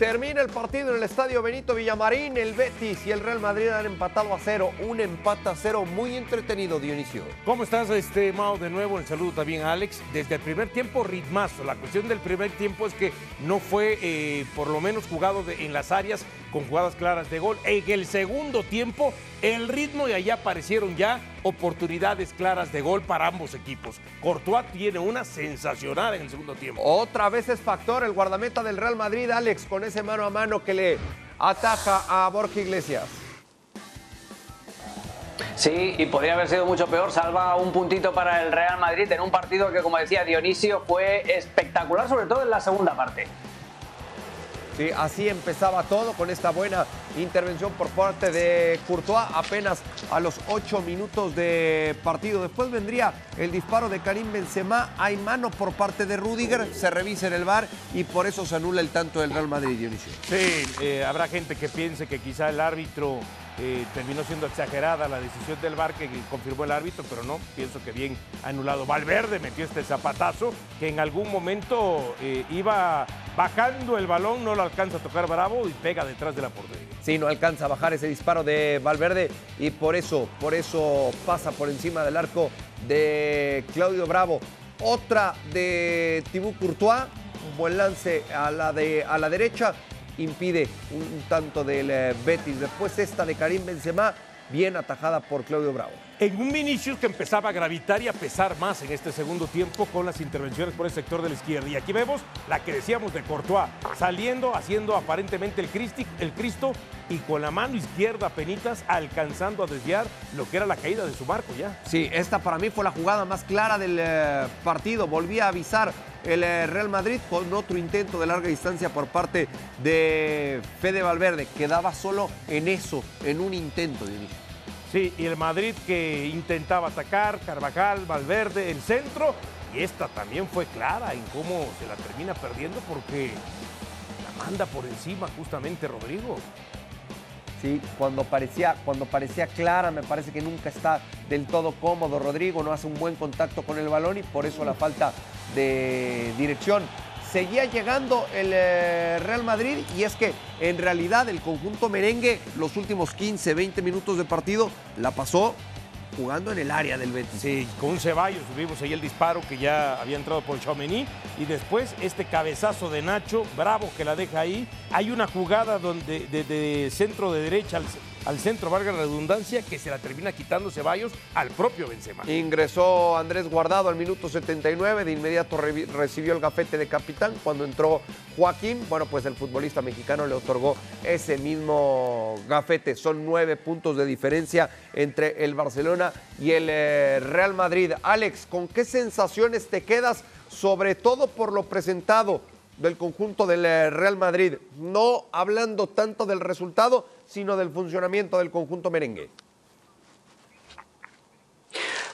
Termina el partido en el estadio Benito Villamarín. El Betis y el Real Madrid han empatado a cero. Un empate a cero muy entretenido, Dionisio. ¿Cómo estás, este, Mao? De nuevo, el saludo también a Alex. Desde el primer tiempo, ritmazo. La cuestión del primer tiempo es que no fue, eh, por lo menos, jugado en las áreas con jugadas claras de gol. En el segundo tiempo, el ritmo y allá aparecieron ya oportunidades claras de gol para ambos equipos. Courtois tiene una sensacional en el segundo tiempo. Otra vez es factor el guardameta del Real Madrid, Alex, con ese mano a mano que le ataja a Borja Iglesias. Sí, y podría haber sido mucho peor. Salva un puntito para el Real Madrid en un partido que, como decía Dionisio, fue espectacular, sobre todo en la segunda parte así empezaba todo con esta buena intervención por parte de Courtois apenas a los ocho minutos de partido. Después vendría el disparo de Karim Benzema. Hay mano por parte de Rudiger, se revisa en el bar y por eso se anula el tanto del Real Madrid, Dionisio. Sí, eh, habrá gente que piense que quizá el árbitro eh, terminó siendo exagerada la decisión del VAR que confirmó el árbitro, pero no, pienso que bien anulado. Valverde metió este zapatazo que en algún momento eh, iba bajando el balón, no lo alcanza a tocar Bravo y pega detrás de la portería. Sí, no alcanza a bajar ese disparo de Valverde y por eso, por eso pasa por encima del arco de Claudio Bravo. Otra de Thibaut Courtois, un buen lance a la, de, a la derecha, impide un tanto del eh, Betis. Después esta de Karim Benzema, bien atajada por Claudio Bravo. En un Vinicius que empezaba a gravitar y a pesar más en este segundo tiempo con las intervenciones por el sector de la izquierda. Y aquí vemos la que decíamos de Courtois, saliendo, haciendo aparentemente el, el Cristo y con la mano izquierda penitas alcanzando a desviar lo que era la caída de su marco ya. Sí, esta para mí fue la jugada más clara del eh, partido. Volví a avisar el eh, Real Madrid con otro intento de larga distancia por parte de Fede Valverde. Quedaba solo en eso, en un intento de inicio. Sí, y el Madrid que intentaba atacar, Carvajal, Valverde, el centro, y esta también fue clara en cómo se la termina perdiendo porque la manda por encima justamente Rodrigo. Sí, cuando parecía, cuando parecía clara, me parece que nunca está del todo cómodo Rodrigo, no hace un buen contacto con el balón y por eso la falta de dirección seguía llegando el eh, Real Madrid y es que en realidad el conjunto merengue los últimos 15, 20 minutos de partido la pasó jugando en el área del Betis. Sí, con un Ceballos vimos ahí el disparo que ya había entrado por Chaumení y después este cabezazo de Nacho, bravo que la deja ahí. Hay una jugada donde de, centro de derecha al, al centro, valga la redundancia, que se la termina quitando Ceballos al propio Benzema. Ingresó Andrés Guardado al minuto 79, de inmediato recibió el gafete de capitán. Cuando entró Joaquín, bueno, pues el futbolista mexicano le otorgó ese mismo gafete. Son nueve puntos de diferencia entre el Barcelona y el eh, Real Madrid. Alex, ¿con qué sensaciones te quedas, sobre todo por lo presentado del conjunto del eh, Real Madrid? No hablando tanto del resultado, sino del funcionamiento del conjunto merengue.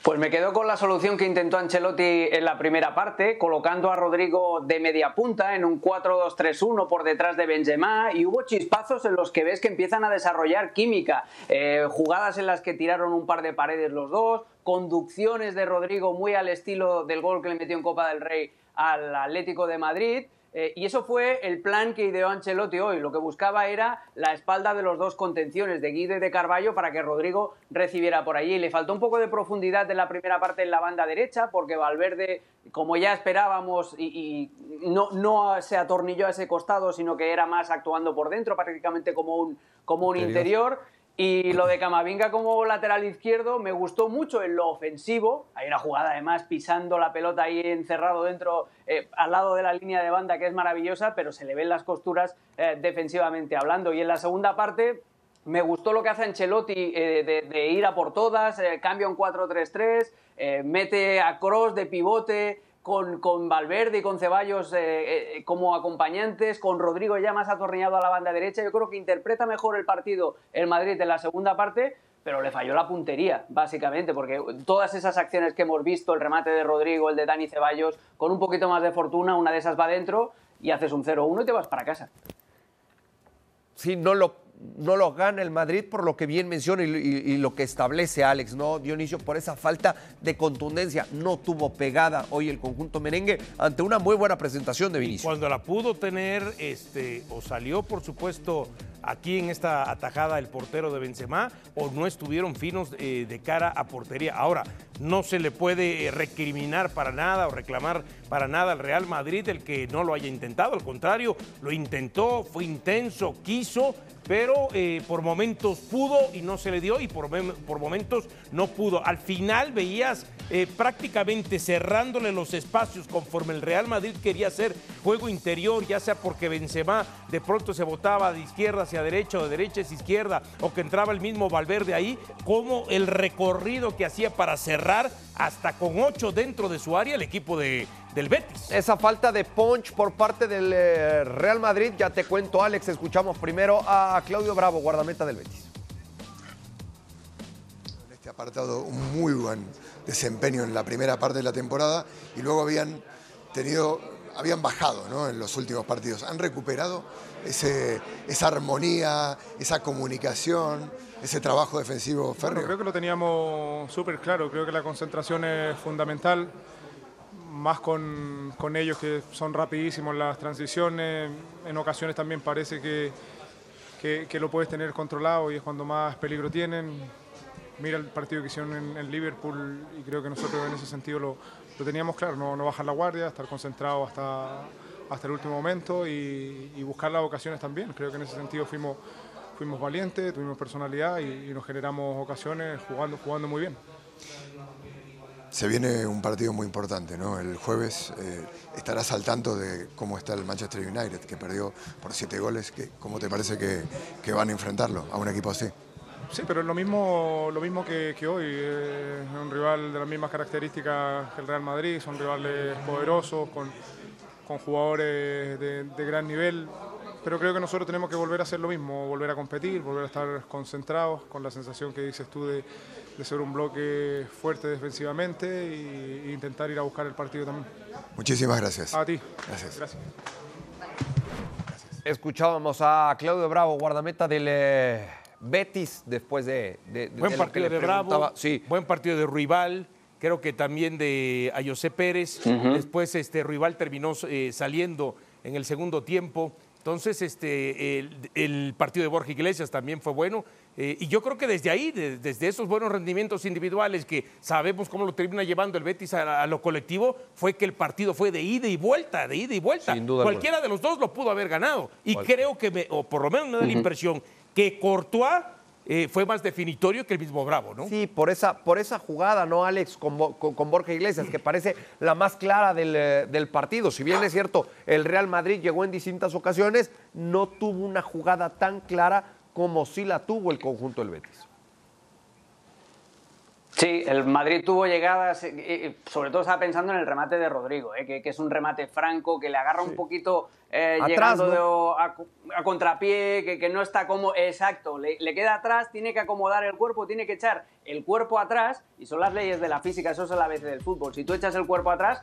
Pues me quedo con la solución que intentó Ancelotti en la primera parte, colocando a Rodrigo de media punta en un 4-2-3-1 por detrás de Benzema y hubo chispazos en los que ves que empiezan a desarrollar química, eh, jugadas en las que tiraron un par de paredes los dos, conducciones de Rodrigo muy al estilo del gol que le metió en Copa del Rey al Atlético de Madrid eh, y eso fue el plan que ideó Ancelotti hoy. Lo que buscaba era la espalda de los dos contenciones, de Guido y de Carballo, para que Rodrigo recibiera por allí. Le faltó un poco de profundidad en la primera parte en la banda derecha, porque Valverde, como ya esperábamos, y, no, no, se atornilló a ese costado, sino que era más actuando por dentro, prácticamente como un, como un interior. Y lo de Camavinga como lateral izquierdo me gustó mucho en lo ofensivo. Hay una jugada además pisando la pelota ahí encerrado dentro, eh, al lado de la línea de banda, que es maravillosa, pero se le ven las costuras eh, defensivamente hablando. Y en la segunda parte me gustó lo que hace Ancelotti eh, de, ir a por todas, cambia un 4-3-3, mete a Cross de pivote, con, Valverde y con Ceballos eh, eh, como acompañantes, con Rodrigo ya más atornillado a la banda derecha. Yo creo que interpreta mejor el partido el Madrid en la segunda parte, pero le falló la puntería, básicamente, porque todas esas acciones que hemos visto, el remate de Rodrigo, el de Dani Ceballos, con un poquito más de fortuna, una de esas va dentro y haces un 0-1 y te vas para casa. Sí, no lo, no lo gana el Madrid por lo que bien menciona y, lo que establece Alex, ¿no? Dionisio, por esa falta de contundencia. No tuvo pegada hoy el conjunto merengue ante una muy buena presentación de Vinicius. cuando la pudo tener, este, o salió, por supuesto, aquí en esta atajada el portero de Benzema, o no estuvieron finos eh, de cara a portería. Ahora, no se le puede recriminar para nada o reclamar para nada al Real Madrid el que no lo haya intentado. Al contrario, lo intentó, fue intenso, quiso, pero eh, por momentos pudo y no se le dio y por, por momentos no pudo. Al final veías eh, prácticamente cerrándole los espacios conforme el Real Madrid quería hacer juego interior, ya sea porque Benzema de pronto se botaba de izquierda hacia derecha o de derecha hacia izquierda o que entraba el mismo Valverde ahí, como el recorrido que hacía para cerrar hasta con ocho dentro de su área el equipo de, del Betis. Esa falta de punch por parte del eh, Real Madrid, ya te cuento Alex, escuchamos primero a Claudio Bravo, guardameta del Betis. En este apartado un muy buen desempeño en la primera parte de la temporada y luego habían tenido, habían bajado ¿no? en los últimos partidos. Han recuperado ese, esa armonía, esa comunicación, ese trabajo defensivo férreo. creo que lo teníamos súper claro, creo que la concentración es fundamental más con, con, ellos que son rapidísimos las transiciones, en ocasiones también parece que, que, lo puedes tener controlado y es cuando más peligro tienen. Mira el partido que hicieron en, Liverpool y creo que nosotros en ese sentido lo, lo teníamos claro, no, no, bajar la guardia, estar concentrado hasta, hasta el último momento y, buscar las ocasiones también. Creo que en ese sentido fuimos, fuimos valientes, tuvimos personalidad y, nos generamos ocasiones jugando, jugando muy bien. Se viene un partido muy importante, ¿no? El jueves eh, estarás al tanto de cómo está el Manchester United, que perdió por siete goles. ¿Cómo te parece que, van a enfrentarlo a un equipo así? Sí, pero es lo mismo, lo mismo que, hoy. Es un rival de las mismas características que el Real Madrid, son rivales poderosos, con, jugadores de, de gran nivel pero creo que nosotros tenemos que volver a hacer lo mismo, volver a competir, volver a estar concentrados, con la sensación que dices tú de, de ser un bloque fuerte defensivamente e intentar ir a buscar el partido también. Muchísimas gracias. A ti. Gracias. gracias. Escuchábamos a Claudio Bravo, guardameta del eh, Betis, después de... buen partido de Bravo, sí. buen partido de Ruibal, creo que también de Ayosé Pérez. Después este, Ruibal terminó eh, saliendo en el segundo tiempo. Entonces, este, el, partido de Borja Iglesias también fue bueno. Eh, y yo creo que desde ahí, desde esos buenos rendimientos individuales que sabemos cómo lo termina llevando el Betis a, lo colectivo, fue que el partido fue de ida y vuelta, de ida y vuelta. Sin duda Cualquiera de los dos lo pudo haber ganado. Y creo que, o por lo menos me da la impresión, que Courtois eh, fue más definitorio que el mismo Bravo, ¿no? Sí, por esa, por esa jugada, ¿no, Alex? Con, Borja Iglesias, que parece la más clara eh, del, partido. Si bien es cierto, el Real Madrid llegó en distintas ocasiones, no tuvo una jugada tan clara como sí la tuvo el conjunto del Betis. Sí, el Madrid tuvo llegadas, eh, sobre todo estaba pensando en el remate de Rodrigo, que, es un remate franco, que le agarra un poquito eh, llegando a, contrapié, que, no está como exacto, le, queda atrás, tiene que acomodar el cuerpo, tiene que echar el cuerpo atrás, y son las leyes de la física, eso es la vez del fútbol. Si tú echas el cuerpo atrás,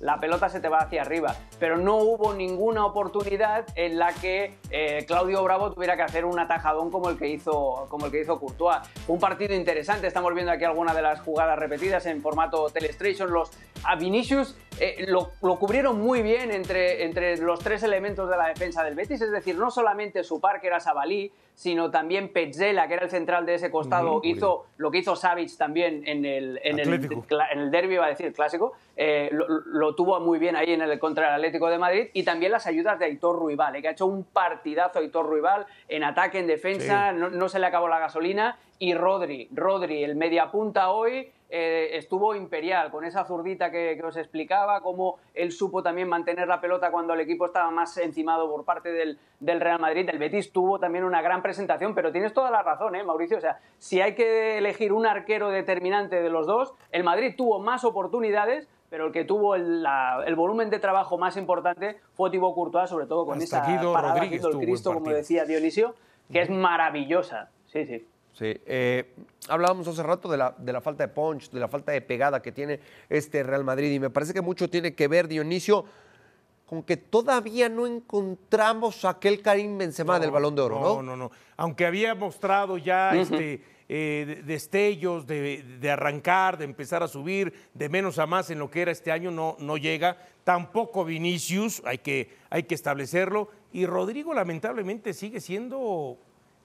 la pelota se te va hacia arriba. Pero no hubo ninguna oportunidad en la que eh, Claudio Bravo tuviera que hacer un atajadón como el que hizo, como el que hizo Courtois. Un partido interesante, estamos viendo aquí algunas de las jugadas repetidas en formato Telestration. Los a eh, lo, cubrieron muy bien entre, entre los tres elementos de la defensa del Betis, es decir, no solamente su par, que era Sabalí, sino también Petzela, que era el central de ese costado, hizo lo que hizo Savic también en el, en el, en el derby, iba a decir, clásico, eh, lo, tuvo muy bien ahí en el contra el Atlético de Madrid, y también las ayudas de Aitor Ruibal, eh, que ha hecho un partidazo Aitor Ruibal en ataque, en defensa, no, no se le acabó la gasolina, y Rodri, Rodri, el media punta hoy, eh, estuvo imperial con esa zurdita que, os explicaba, cómo él supo también mantener la pelota cuando el equipo estaba más encimado por parte del, Real Madrid. El Betis tuvo también una gran presentación, pero tienes toda la razón, ¿eh, Mauricio. O sea, si hay que elegir un arquero determinante de los dos, el Madrid tuvo más oportunidades, pero el que tuvo el, volumen de trabajo más importante fue Thibaut Courtois, sobre todo con esa parada del Cristo, como decía Dionisio, que es maravillosa. Sí, sí. Sí, eh, hablábamos hace rato de la, de la falta de punch, de la falta de pegada que tiene este Real Madrid y me parece que mucho tiene que ver, Dionisio, con que todavía no encontramos aquel Karim Benzema del Balón de Oro, ¿no? No, no, no. Aunque había mostrado ya este, eh, destellos de, de, arrancar, de empezar a subir, de menos a más en lo que era este año, no, no llega. Tampoco Vinicius, hay que, hay que establecerlo. Y Rodrigo lamentablemente sigue siendo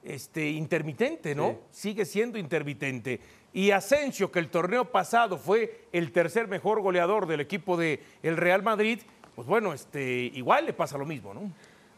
este, intermitente, ¿no? Sigue siendo intermitente. Y Asensio, que el torneo pasado fue el tercer mejor goleador del equipo del el Real Madrid, pues bueno, este, igual le pasa lo mismo, ¿no?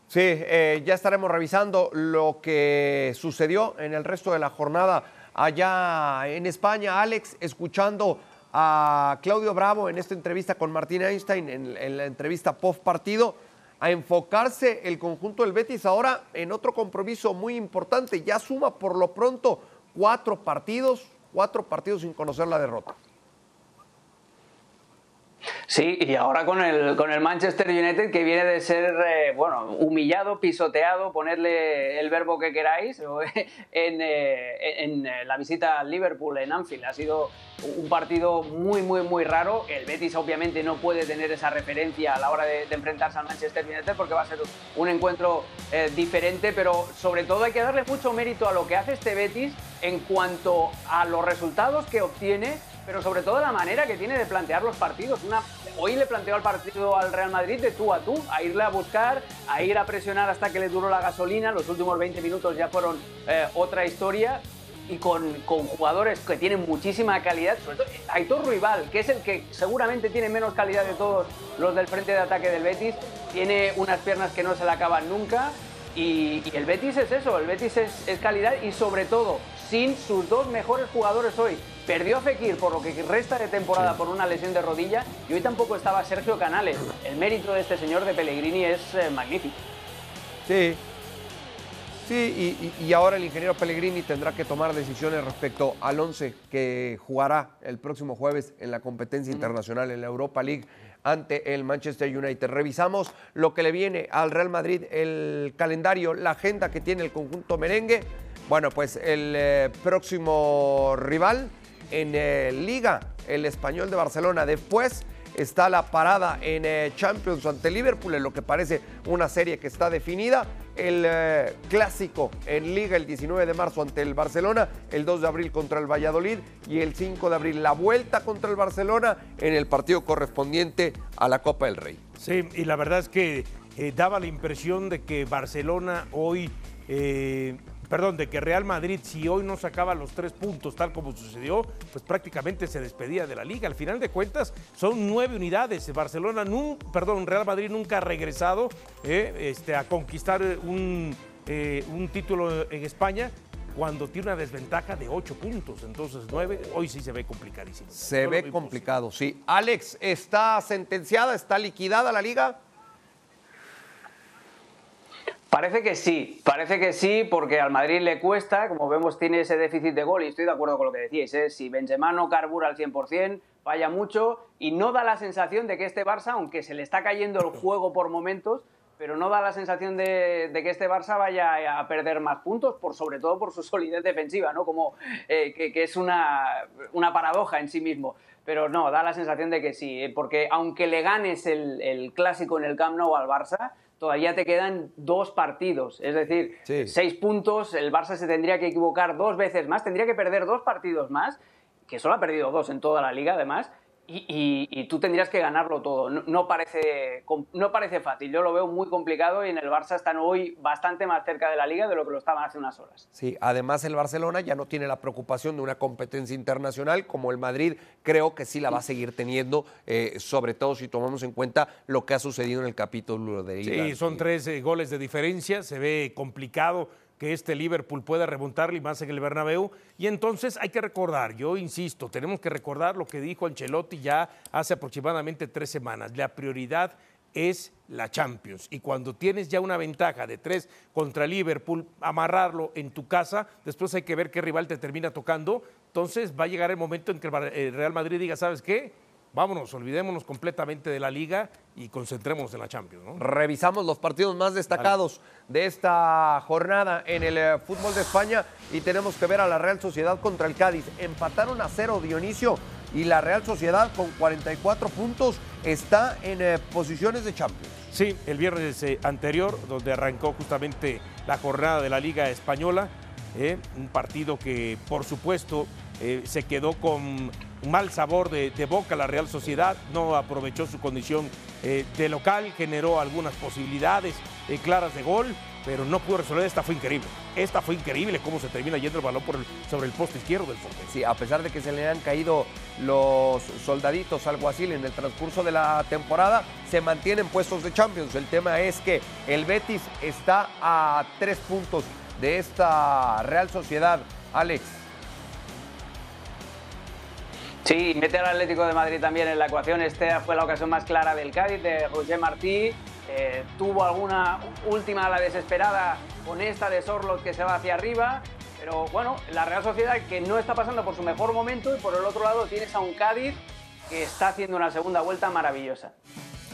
Sí, eh, ya estaremos revisando lo que sucedió en el resto de la jornada allá en España. Alex, escuchando a Claudio Bravo en esta entrevista con Martín Einstein, en, en la entrevista post partido, a enfocarse el conjunto del Betis ahora en otro compromiso muy importante. Ya suma por lo pronto cuatro partidos, cuatro partidos sin conocer la derrota. Sí, y ahora con el, con el Manchester United que viene de ser, eh, bueno, humillado, pisoteado, ponerle el verbo que queráis, en, eh, en, la visita al Liverpool en Anfield. Ha sido un partido muy, muy, muy raro. El Betis obviamente no puede tener esa referencia a la hora de, de enfrentarse al Manchester United porque va a ser un encuentro eh, diferente, pero sobre todo hay que darle mucho mérito a lo que hace este Betis en cuanto a los resultados que obtiene pero sobre todo la manera que tiene de plantear los partidos. Una, hoy le planteó al partido al Real Madrid de tú a tú, a irle a buscar, a ir a presionar hasta que le duró la gasolina. Los últimos 20 minutos ya fueron eh, otra historia. Y con, con, jugadores que tienen muchísima calidad, sobre todo Aitor Rival, que es el que seguramente tiene menos calidad de todos los del frente de ataque del Betis, tiene unas piernas que no se le acaban nunca. Y, y el Betis es eso, el Betis es, es calidad y sobre todo sin sus dos mejores jugadores hoy, Perdió a Fekir por lo que resta de temporada por una lesión de rodilla y hoy tampoco estaba Sergio Canales. El mérito de este señor de Pellegrini es eh, magnífico. Sí. Sí, y, y, ahora el ingeniero Pellegrini tendrá que tomar decisiones respecto al 11 que jugará el próximo jueves en la competencia internacional en la Europa League ante el Manchester United. Revisamos lo que le viene al Real Madrid, el calendario, la agenda que tiene el conjunto merengue. Bueno, pues el eh, próximo rival en eh, Liga, el Español de Barcelona. Después está la parada en eh, Champions ante Liverpool, en lo que parece una serie que está definida. El eh, clásico en Liga el 19 de marzo ante el Barcelona, el 2 de abril contra el Valladolid y el 5 de abril la vuelta contra el Barcelona en el partido correspondiente a la Copa del Rey. Sí, y la verdad es que daba la impresión de que Barcelona hoy perdón, de que Real Madrid, si hoy no sacaba los tres puntos, tal como sucedió, pues prácticamente se despedía de la liga. Al final de cuentas, son nueve unidades. Barcelona, perdón, Real Madrid nunca ha regresado eh, este, a conquistar un, eh, un título en España cuando tiene una desventaja de ocho puntos. Entonces, nueve, hoy sí se ve complicadísimo. Se Yo ve complicado, sí. Alex, ¿está sentenciada, está liquidada la liga? Parece que sí, parece que sí, porque al Madrid le cuesta, como vemos tiene ese déficit de gol y estoy de acuerdo con lo que decíais, ¿eh? si Benzema no carbura al 100%, falla mucho y no da la sensación de que este Barça, aunque se le está cayendo el juego por momentos, pero no da la sensación de, que este Barça vaya a perder más puntos, por, sobre todo por su solidez defensiva, ¿no? Como eh, que, que, es una, una, paradoja en sí mismo. Pero no, da la sensación de que sí, ¿eh? porque aunque le ganes el, el, clásico en el Camp Nou al Barça, todavía te quedan dos partidos, es decir, sí. seis puntos, el Barça se tendría que equivocar dos veces más, tendría que perder dos partidos más, que solo ha perdido dos en toda la liga además, y, y, y, tú tendrías que ganarlo todo. No, no, parece, no parece fácil. Yo lo veo muy complicado y en el Barça están hoy bastante más cerca de la liga de lo que lo estaban hace unas horas. Sí, además el Barcelona ya no tiene la preocupación de una competencia internacional como el Madrid. Creo que sí la va a seguir teniendo, eh, sobre todo si tomamos en cuenta lo que ha sucedido en el capítulo de liga. Sí, son tres eh, goles de diferencia. Se ve complicado que este Liverpool pueda remontarle más en el Bernabéu. Y entonces hay que recordar, yo insisto, tenemos que recordar lo que dijo Ancelotti ya hace aproximadamente tres semanas. La prioridad es la Champions. Y cuando tienes ya una ventaja de tres contra Liverpool, amarrarlo en tu casa, después hay que ver qué rival te termina tocando. Entonces va a llegar el momento en que el Real Madrid diga, ¿sabes qué? Vámonos, olvidémonos completamente de la liga y concentrémonos en la Champions. ¿no? Revisamos los partidos más destacados de esta jornada en el eh, fútbol de España y tenemos que ver a la Real Sociedad contra el Cádiz. Empataron a cero Dionisio y la Real Sociedad con 44 puntos está en eh, posiciones de Champions. Sí, el viernes eh, anterior, donde arrancó justamente la jornada de la Liga Española, un partido que por supuesto se quedó con mal sabor de, boca la Real Sociedad, no aprovechó su condición de local, generó algunas posibilidades claras de gol, pero no pudo resolver. Esta fue increíble. Esta fue increíble cómo se termina yendo el balón por sobre el poste izquierdo del Forte. Sí, a pesar de que se le han caído los soldaditos al Guasil en el transcurso de la temporada, se mantienen puestos de Champions. El tema es que el Betis está a tres puntos de esta Real Sociedad. Alex. Sí, mete al Atlético de Madrid también en la ecuación. Esta fue la ocasión más clara del Cádiz, de Roger Martí. Eh, tuvo alguna última a la desesperada con esta de Sorlot que se va hacia arriba. Pero bueno, la Real Sociedad que no está pasando por su mejor momento y por el otro lado tienes a un Cádiz que está haciendo una segunda vuelta maravillosa.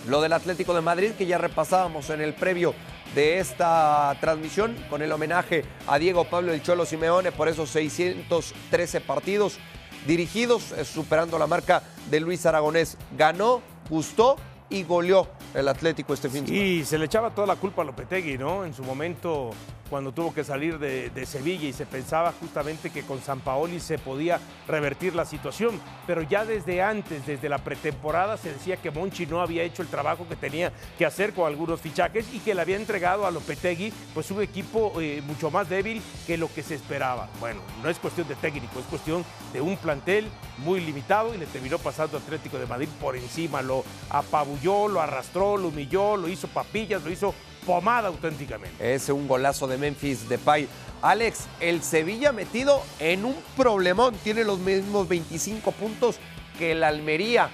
Lo del Atlético de Madrid que ya repasábamos en el previo de esta transmisión con el homenaje a Diego Pablo El Cholo Simeone por esos 613 partidos dirigidos, eh, superando la marca de Luis Aragonés. Ganó, gustó y goleó el Atlético este fin de semana. Y se le echaba toda la culpa a Lopetegui, ¿no? En su momento cuando tuvo que salir de, Sevilla y se pensaba justamente que con San Paoli se podía revertir la situación. Pero ya desde antes, desde la pretemporada, se decía que Monchi no había hecho el trabajo que tenía que hacer con algunos fichajes y que le había entregado a Lopetegui pues un equipo eh, mucho más débil que lo que se esperaba. Bueno, no es cuestión de técnico, es cuestión de un plantel muy limitado y le terminó pasando Atlético de Madrid por encima. Lo apabulló, lo arrastró, lo humilló, lo hizo papillas, lo hizo pomada auténticamente. Es un golazo de Memphis Depay. Alex, el Sevilla metido en un problemón, tiene los mismos 25 puntos que el Almería,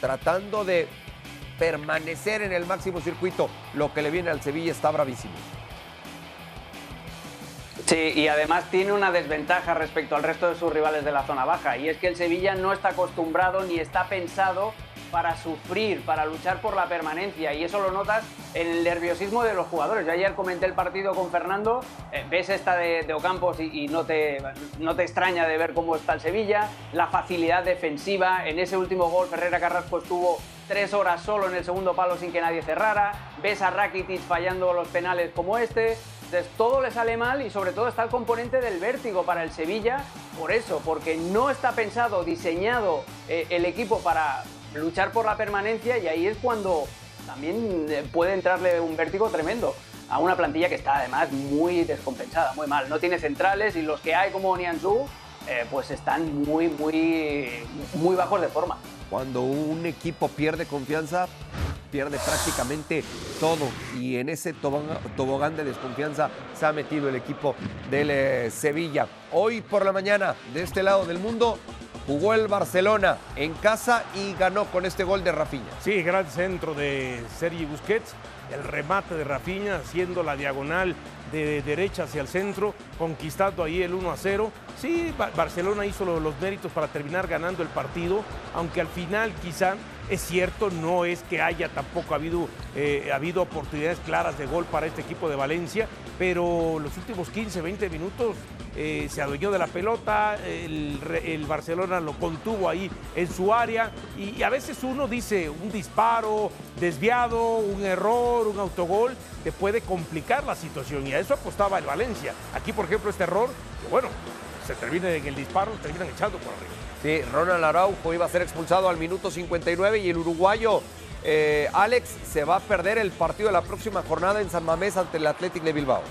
tratando de permanecer en el máximo circuito. Lo que le viene al Sevilla está bravísimo. Sí, y además tiene una desventaja respecto al resto de sus rivales de la zona baja, y es que el Sevilla no está acostumbrado ni está pensado para sufrir, para luchar por la permanencia y eso lo notas en el nerviosismo de los jugadores. Yo ayer comenté el partido con Fernando, eh, ves esta de, Ocampos y, no, te, no te extraña de ver cómo está el Sevilla, la facilidad defensiva, en ese último gol Ferreira Carrasco estuvo tres horas solo en el segundo palo sin que nadie cerrara, ves a Rakitic fallando los penales como este, entonces todo le sale mal y sobre todo está el componente del vértigo para el Sevilla, por eso, porque no está pensado, diseñado eh, el equipo para, luchar por la permanencia y ahí es cuando también eh, puede entrarle un vértigo tremendo a una plantilla que está además muy descompensada, muy mal. No tiene centrales y los que hay como Nianzú eh, pues están muy, muy, muy bajos de forma. Cuando un equipo pierde confianza, pierde prácticamente todo. Y en ese tobogán de desconfianza se ha metido el equipo del eh, Sevilla. Hoy por la mañana, de este lado del mundo, Jugó el Barcelona en casa y ganó con este gol de Rafinha. Sí, gran centro de Sergi Busquets. El remate de Rafinha haciendo la diagonal de derecha hacia el centro, conquistando ahí el 1 a 0. Sí, Barcelona hizo los méritos para terminar ganando el partido, aunque al final quizá es cierto, no es que haya tampoco habido, eh, habido oportunidades claras de gol para este equipo de Valencia, pero los últimos 15, 20 minutos eh, se adueñó de la pelota, el, Barcelona lo contuvo ahí en su área y, a veces uno dice un disparo desviado, un error, un autogol, te puede complicar la situación y a eso apostaba el Valencia. Aquí, por ejemplo, este error, que bueno, se termina en el disparo, terminan echando por arriba. Sí, Ronald Araujo iba a ser expulsado al minuto 59 y el uruguayo eh, Alex se va a perder el partido de la próxima jornada en San Mamés ante el Athletic de Bilbao.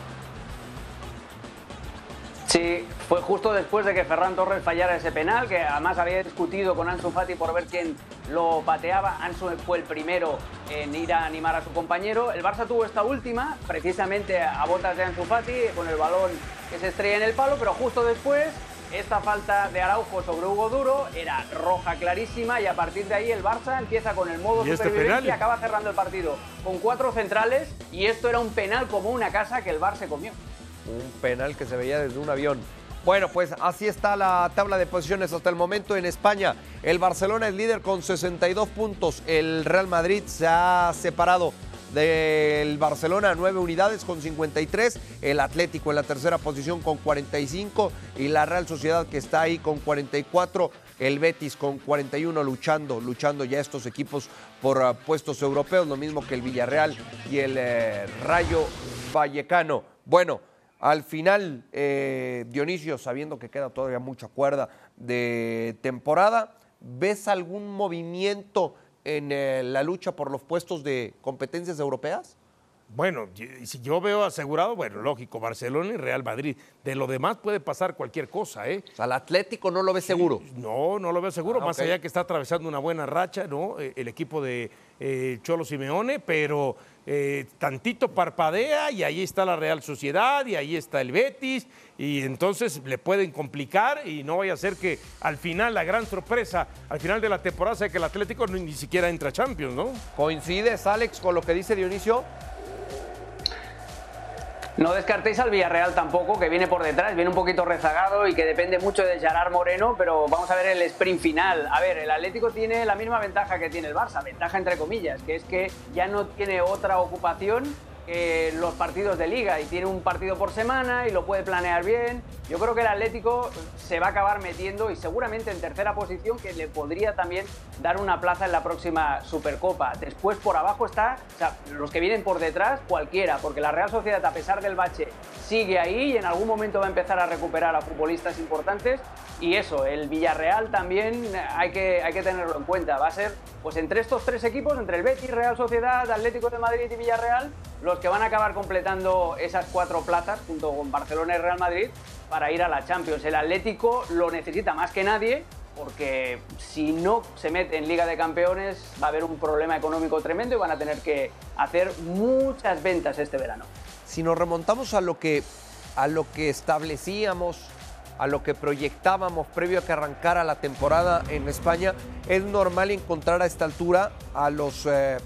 Sí, fue justo después de que Ferran Torres fallara ese penal, que además había discutido con Ansu Fati por ver quién lo pateaba. Ansu fue el primero en ir a animar a su compañero. El Barça tuvo esta última, precisamente a botas de Ansu Fati, con el balón que se estrella en el palo, pero justo después esta falta de Araujo sobre Hugo Duro era roja clarísima y a partir de ahí el Barça empieza con el modo este supervivencia y acaba cerrando el partido con cuatro centrales y esto era un penal como una casa que el Barça se comió. Un penal que se veía desde un avión. Bueno, pues así está la tabla de posiciones hasta el momento en España. El Barcelona es líder con 62 puntos. El Real Madrid se ha separado del Barcelona, nueve unidades con 53, el Atlético en la tercera posición con 45 y la Real Sociedad que está ahí con 44 el Betis con 41 luchando, luchando ya estos equipos por uh, puestos europeos, lo mismo que el Villarreal y el eh, Rayo Vallecano. Bueno, al final, eh, Dionisio, sabiendo que queda todavía mucha cuerda de temporada, ¿ves algún movimiento en eh, la lucha por los puestos de competencias europeas? Bueno, si yo veo asegurado, bueno, lógico, Barcelona y Real Madrid. De lo demás puede pasar cualquier cosa, ¿eh? O sea, el Atlético no lo ve seguro. No, no lo veo seguro, Ah, más allá que está atravesando una buena racha, ¿no? Eh, El equipo de eh, Cholo Simeone, pero eh, tantito parpadea y ahí está la Real Sociedad y ahí está el Betis y entonces le pueden complicar y no vaya a ser que al final la gran sorpresa, al final de la temporada sea que el Atlético ni, ni siquiera entra a Champions, ¿no? ¿Coincides, Alex, con lo que dice Dionisio? No descartéis al Villarreal tampoco, que viene por detrás, viene un poquito rezagado y que depende mucho de Gerard Moreno, pero vamos a ver el sprint final. A ver, el Atlético tiene la misma ventaja que tiene el Barça, ventaja entre comillas, que es que ya no tiene otra ocupación que los partidos de liga y tiene un partido por semana y lo puede planear bien. Yo creo que el Atlético se va a acabar metiendo y seguramente en tercera posición que le podría también dar una plaza en la próxima Supercopa. Después por abajo está, o sea, los que vienen por detrás, cualquiera, porque la Real Sociedad a pesar del bache sigue ahí y en algún momento va a empezar a recuperar a futbolistas importantes y eso, el Villarreal también hay que, hay que tenerlo en cuenta. Va a ser, pues entre estos tres equipos, entre el Betis, Real Sociedad, Atlético de Madrid y Villarreal, los que van a acabar completando esas cuatro plazas junto con Barcelona y Real Madrid para ir a la Champions. El Atlético lo necesita más que nadie porque si no se mete en Liga de Campeones va a haber un problema económico tremendo y van a tener que hacer muchas ventas este verano. Si nos remontamos a lo que, a lo que establecíamos, a lo que proyectábamos previo a que arrancara la temporada en España, es normal encontrar a esta altura a los eh,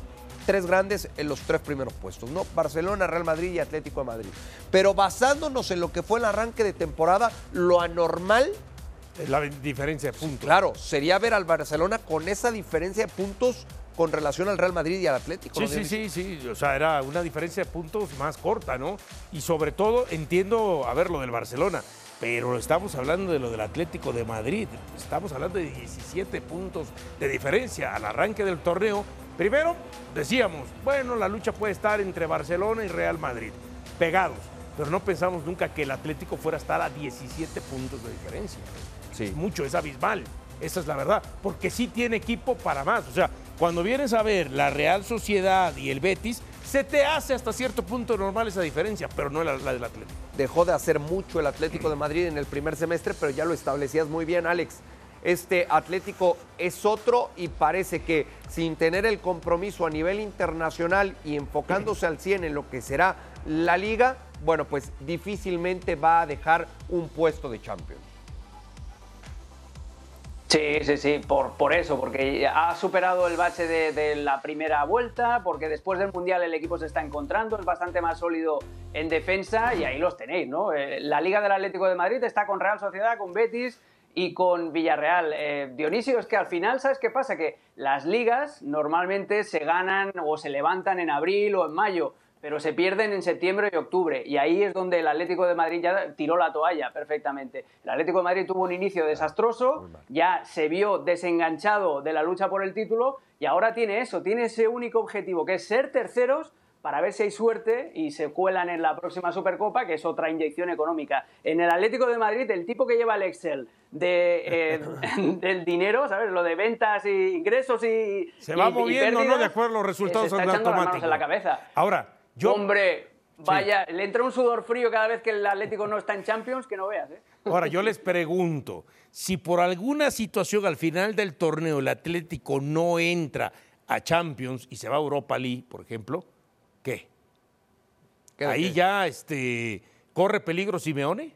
tres grandes en los tres primeros puestos, ¿no? Barcelona, Real Madrid y Atlético de Madrid. Pero basándonos en lo que fue el arranque de temporada, lo anormal, la diferencia de puntos. claro, sería ver al Barcelona con esa diferencia de puntos con relación al Real Madrid y al Atlético. Sí, ¿no, sí, sí, sí. O sea, era una diferencia de puntos más corta, ¿no? Y sobre todo entiendo, a ver, lo del Barcelona, pero estamos hablando de lo del Atlético de Madrid. Estamos hablando de 17 puntos de diferencia al arranque del torneo. Primero, decíamos, bueno, la lucha puede estar entre Barcelona y Real Madrid, pegados. Pero no pensamos nunca que el Atlético fuera a estar a 17 puntos de diferencia. Sí. Es mucho, es abismal. Esa es la verdad. Porque sí tiene equipo para más. O sea, cuando vienes a ver la Real Sociedad y el Betis, se te hace hasta cierto punto normal esa diferencia, pero no la, la del Atlético. dejó de hacer mucho el Atlético de Madrid en el primer semestre, pero ya lo establecías muy bien, Alex. Este Atlético es otro y parece que sin tener el compromiso a nivel internacional y enfocándose al 100 en lo que será la liga, bueno, pues difícilmente va a dejar un puesto de Champions. Sí, sí, sí, por, por eso, porque ha superado el bache de, de la primera vuelta, porque después del Mundial el equipo se está encontrando, es bastante más sólido en defensa y ahí los tenéis, ¿no? Eh, la Liga del Atlético de Madrid está con Real Sociedad, con Betis y con Villarreal. Eh, Dionisio, es que al final, ¿sabes qué pasa? Que las ligas normalmente se ganan o se levantan en abril o en mayo, pero se pierden en septiembre y octubre. Y ahí es donde el Atlético de Madrid ya tiró la toalla perfectamente. El Atlético de Madrid tuvo un inicio desastroso, ya se vio desenganchado de la lucha por el título y ahora tiene eso, tiene ese único objetivo, que es ser terceros para ver si hay suerte y se cuelan en la próxima Supercopa, que es otra inyección económica. En el Atlético de Madrid, el tipo que lleva el Excel de, eh, del dinero, ¿sabes? Lo de ventas y ingresos y. Se va y- y moviendo, ¿no? De acuerdo a los eh, resultados se está en echando las manos en la cabeza. Ahora, yo. Hombre, vaya, le entra un sudor frío cada vez que el Atlético no está en Champions, que no veas, ¿eh? Ahora, yo les pregunto, si por alguna situación al final del torneo el Atlético no entra a Champions y se va a Europa League, por ejemplo, ¿qué? ¿Qué de Ahí qué? ya este, corre peligro Simeone.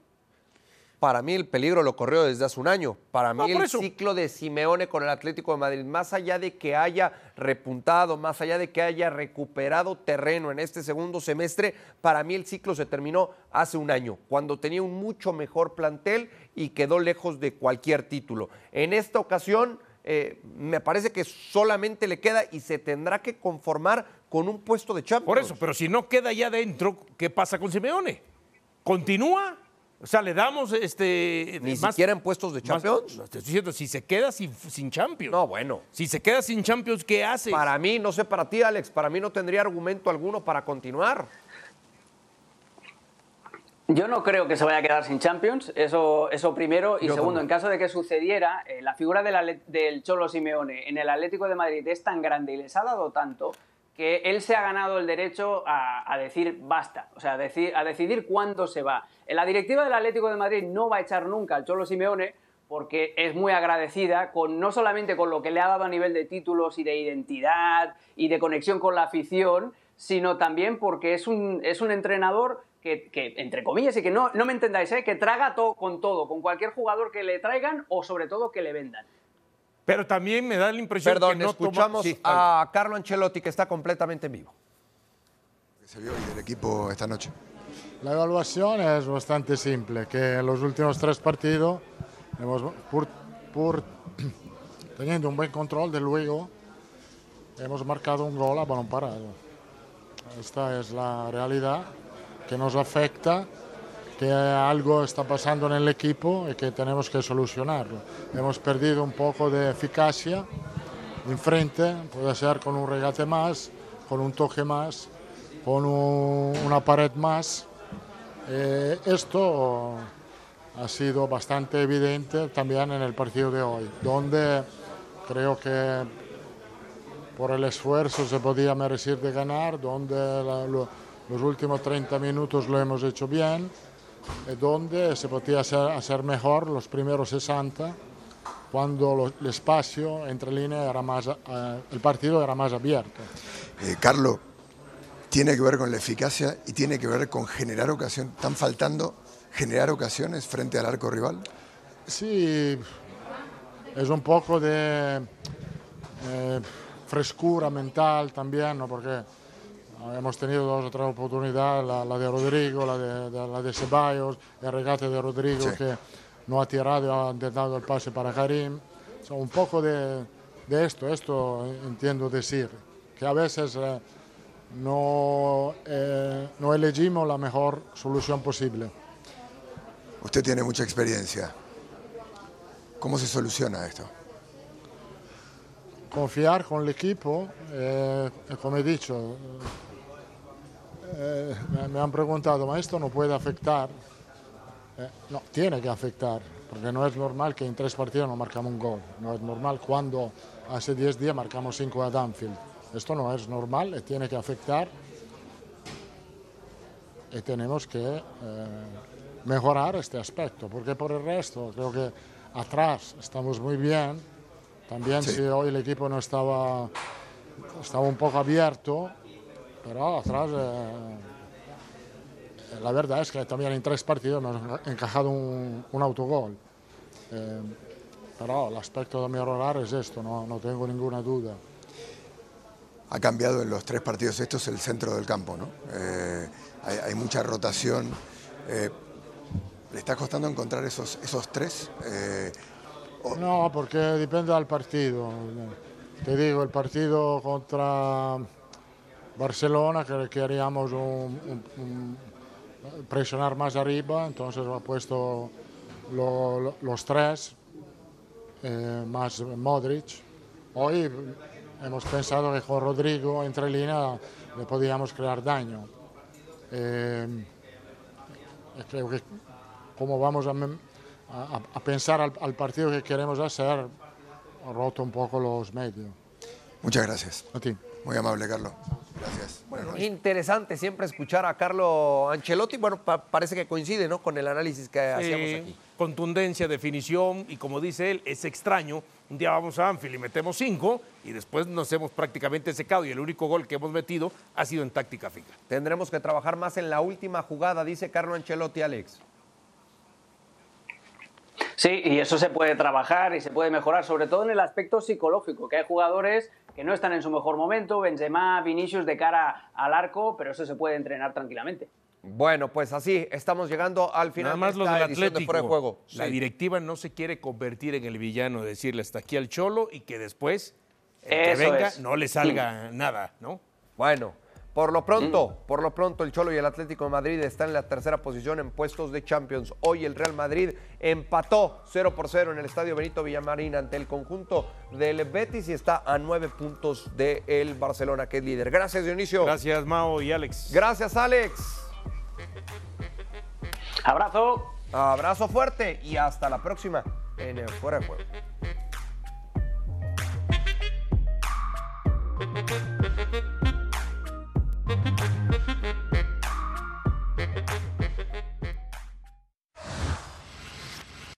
Para mí el peligro lo corrió desde hace un año. Para mí el eso. ciclo de Simeone con el Atlético de Madrid, más allá de que haya repuntado, más allá de que haya recuperado terreno en este segundo semestre, para mí el ciclo se terminó hace un año, cuando tenía un mucho mejor plantel y quedó lejos de cualquier título. En esta ocasión eh, me parece que solamente le queda y se tendrá que conformar con un puesto de Champions. Por eso, pero si no queda ya dentro, ¿qué pasa con Simeone? ¿Continúa? O sea, le damos este. Ni más- siquiera en puestos de Champions. no, te estoy diciendo, si se queda sin, sin Champions. No, bueno. Si se queda sin Champions, ¿qué hace? Para mí, no sé para ti, Alex, para mí no tendría argumento alguno para continuar. Yo no creo que se vaya a quedar sin Champions, eso, eso primero. Y Yo segundo, en caso de que sucediera, eh, la figura del Cholo Simeone en el Atlético de Madrid es tan grande y les ha dado tanto que él se ha ganado el derecho a, decir basta, o sea, a, decir, a decidir cuándo se va. La directiva del Atlético de Madrid no va a echar nunca al Cholo Simeone porque es muy agradecida con no solamente con lo que le ha dado a nivel de títulos y de identidad y de conexión con la afición, sino también porque es un, es un entrenador que, que, entre comillas, y que no, no me entendáis, ¿eh? que traga todo con todo, con cualquier jugador que le traigan o sobre todo que le vendan. Pero también me da la impresión Perdón, que no toma- escuchamos Sí, a Carlo Ancelotti, que está completamente en vivo. se vio hoy del equipo esta noche. La evaluación es bastante simple, que en los últimos tres partidos, hemos, por, por teniendo un buen control del juego, hemos marcado un gol a balón parado. Esta es la realidad que nos afecta, que algo está pasando en el equipo y que tenemos que solucionarlo. Hemos perdido un poco de eficacia enfrente, puede ser con un regate más, con un toque más, con un- una pared más. Eh, esto ha sido bastante evidente también en el partido de hoy, donde creo que por el esfuerzo se podía merecer de ganar, donde la- lo- los últimos 30 minutos lo hemos hecho bien, donde se podía hacer, hacer mejor los primeros 60, cuando lo- el espacio entre líneas era más, eh, el partido era más abierto. Eh, Carlo, tiene que ver con la eficacia y tiene que ver con generar ocasión. ¿Están faltando generar ocasiones frente al arco rival? Sí, es un poco de eh, frescura mental también, ¿no? porque hemos tenido dos o tres oportunidades, la, la de Rodrigo, la de, de- la de Ceballos, el regate de Rodrigo Sí. que no ha tirado, ha intentado el pase para Karim. O sea, un poco de, de esto, esto entiendo decir, que a veces eh, no, eh, no elegimos la mejor solución posible. Usted tiene mucha experiencia. ¿Cómo se soluciona esto? confiar con el equipo, eh, como he dicho, eh, me- han preguntado, ¿ma esto no puede afectar? Eh, no, tiene que afectar, porque no es normal que en tres partidos no marcamos un gol. No es normal cuando hace 10 días marcamos 5 a Danfield. Esto no es normal y tiene que afectar. Y tenemos que eh, mejorar este aspecto, porque por el resto creo que atrás estamos muy bien. También Sí. si hoy el equipo no estaba, estaba un poco abierto, pero atrás eh, la verdad es que también en tres partidos hemos encajado un, un autogol. Eh, pero el aspecto de mejorar es esto, no, no tengo ninguna duda. Ha cambiado en los tres partidos estos el centro del campo, ¿no? Eh, hay, hay mucha rotación. Eh, ¿Le está costando encontrar esos, esos tres? No, porque depende del partido. Te digo, el partido contra Barcelona, que queríamos un- un- un- presionar más arriba, entonces ha puesto lo- lo- los tres, eh, más Modric. Hoy hemos pensado que con Rodrigo entre línea le podíamos crear daño. Eh, creo que como vamos a, mem- a- a pensar al, al partido que queremos hacer, ha roto un poco los medios. muchas gracias. A ti. Muy amable, Carlos. Gracias. Noches. Interesante siempre escuchar a Carlo Ancelotti. Bueno, pa- parece que coincide ¿no? con el análisis que hacíamos aquí. Contundencia, definición y como dice él, es extraño. Un día vamos a Anfield y metemos cinco y después nos hemos prácticamente secado y el único gol que hemos metido ha sido en táctica fija. Tendremos que trabajar más en la última jugada, dice Carlo Ancelotti, Alex. Sí, y eso se puede trabajar y se puede mejorar, sobre todo en el aspecto psicológico, que hay jugadores que no están en su mejor momento, Benzema, Vinicius de cara al arco, pero eso se puede entrenar tranquilamente. Bueno, pues así, estamos llegando al final Nada más de lo esta del edición de Atlético. Fuera de Juego. La Sí. directiva no se quiere convertir en el villano, decirle hasta aquí al cholo y que después el que venga es. no le salga nada, ¿no? Bueno, Por lo pronto, por lo pronto, el Cholo y el Atlético de Madrid están en la tercera posición en puestos de Champions. Hoy el Real Madrid empató 0 por 0 en el Estadio Benito Villamarín ante el conjunto del Betis y está a nueve puntos del Barcelona, que es líder. Gracias, Dionisio. Gracias, Mao y Alex. Gracias, Alex. Abrazo. Abrazo fuerte y hasta la próxima en el Fuera de Juego.